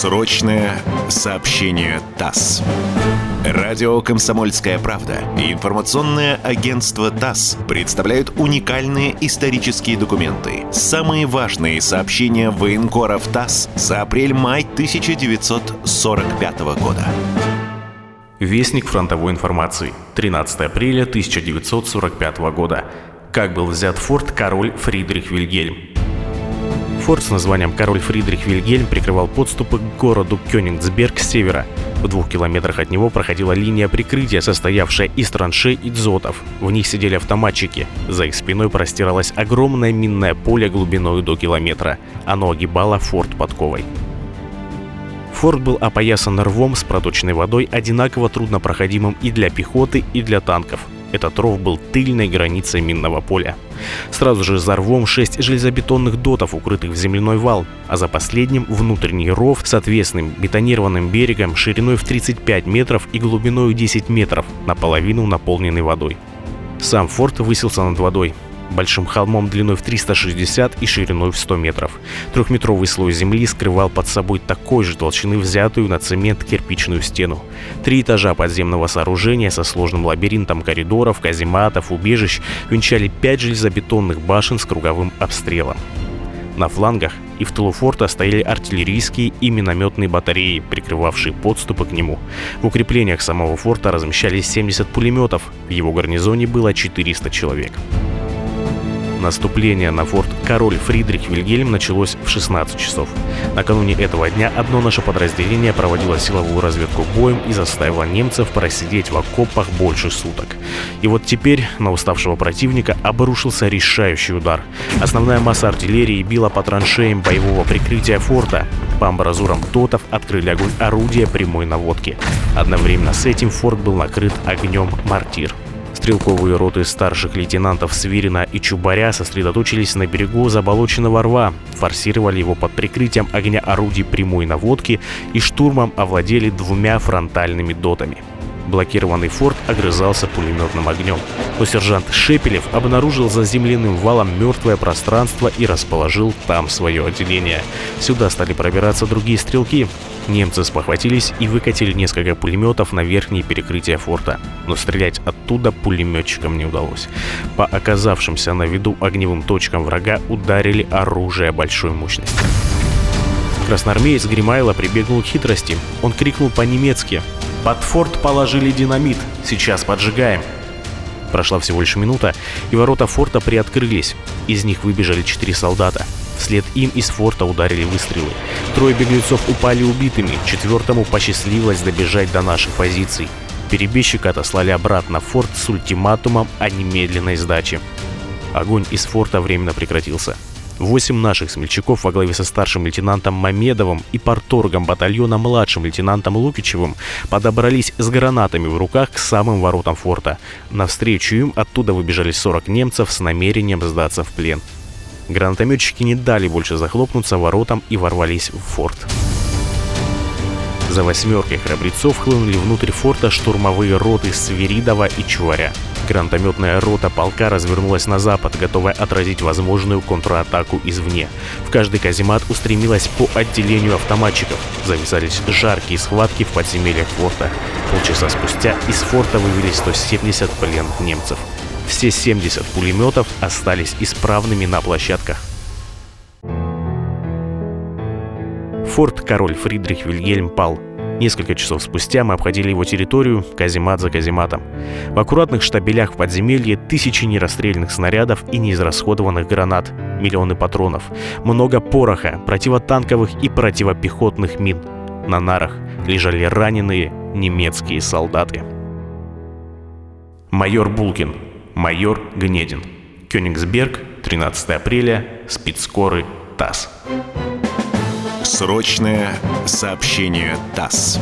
Срочное сообщение ТАСС. Радио «Комсомольская правда» и информационное агентство ТАСС представляют уникальные исторические документы. Самые важные сообщения военкоров ТАСС за апрель-май 1945 года. Вестник фронтовой информации. 13 апреля 1945 года. Как был взят форт король Фридрих Вильгельм. Форт с названием «Король Фридрих Вильгельм» прикрывал подступы к городу Кёнигсберг с севера. В двух километрах от него проходила линия прикрытия, состоявшая из траншей и дзотов. В них сидели автоматчики. За их спиной простиралось огромное минное поле глубиной до километра. Оно огибало форт подковой. Форт был опоясан рвом с проточной водой, одинаково труднопроходимым и для пехоты, и для танков. Этот ров был тыльной границей минного поля. Сразу же за рвом шесть железобетонных дотов, укрытых в земляной вал, а за последним внутренний ров с отвесным бетонированным берегом шириной в 35 метров и глубиной 10 метров, наполовину наполненный водой. Сам форт высился над водой большим холмом длиной в 360 и шириной в 100 метров. Трехметровый слой земли скрывал под собой такой же толщины взятую на цемент кирпичную стену. Три этажа подземного сооружения со сложным лабиринтом коридоров, казематов, убежищ венчали пять железобетонных башен с круговым обстрелом. На флангах и в тылу форта стояли артиллерийские и минометные батареи, прикрывавшие подступы к нему. В укреплениях самого форта размещались 70 пулеметов, в его гарнизоне было 400 человек. Наступление на форт Король Фридрих Вильгельм началось в 16 часов. Накануне этого дня одно наше подразделение проводило силовую разведку боем и заставило немцев просидеть в окопах больше суток. И вот теперь на уставшего противника обрушился решающий удар. Основная масса артиллерии била по траншеям боевого прикрытия форта. По амбразурам дотов открыли огонь орудия прямой наводки. Одновременно с этим форт был накрыт огнем мортир. Стрелковые роты старших лейтенантов Свирина и Чубаря сосредоточились на берегу заболоченного рва, форсировали его под прикрытием огня орудий прямой наводки и штурмом овладели двумя фронтальными дотами. Блокированный форт огрызался пулеметным огнем. Но сержант Шепелев обнаружил за земляным валом мертвое пространство и расположил там свое отделение. Сюда стали пробираться другие стрелки. Немцы спохватились и выкатили несколько пулеметов на верхние перекрытия форта. Но стрелять оттуда пулеметчикам не удалось. По оказавшимся на виду огневым точкам врага ударили оружие большой мощности. Красноармеец Гримайло прибегнул к хитрости. Он крикнул по-немецки под форт положили динамит. Сейчас поджигаем. Прошла всего лишь минута, и ворота форта приоткрылись. Из них выбежали четыре солдата. Вслед им из форта ударили выстрелы. Трое беглецов упали убитыми, четвертому посчастливилось добежать до наших позиций. Перебежчика отослали обратно в форт с ультиматумом о немедленной сдаче. Огонь из форта временно прекратился. Восемь наших смельчаков во главе со старшим лейтенантом Мамедовым и порторгом батальона младшим лейтенантом Лукичевым подобрались с гранатами в руках к самым воротам форта. Навстречу им оттуда выбежали 40 немцев с намерением сдаться в плен. Гранатометчики не дали больше захлопнуться воротам и ворвались в форт. За восьмеркой храбрецов хлынули внутрь форта штурмовые роты Свиридова и Чуваря. Гранатометная рота полка развернулась на запад, готовая отразить возможную контратаку извне. В каждый каземат устремилась по отделению автоматчиков. Завязались жаркие схватки в подземельях форта. Полчаса спустя из форта вывели 170 пленных немцев. Все 70 пулеметов остались исправными на площадках. Форт Король Фридрих Вильгельм пал. Несколько часов спустя мы обходили его территорию, каземат за казематом. В аккуратных штабелях в подземелье тысячи нерастрельных снарядов и неизрасходованных гранат, миллионы патронов, много пороха, противотанковых и противопехотных мин. На нарах лежали раненые немецкие солдаты. Майор Булкин, майор Гнедин. Кёнигсберг, 13 апреля, спецскоры ТАСС. Срочное сообщение ТАСС.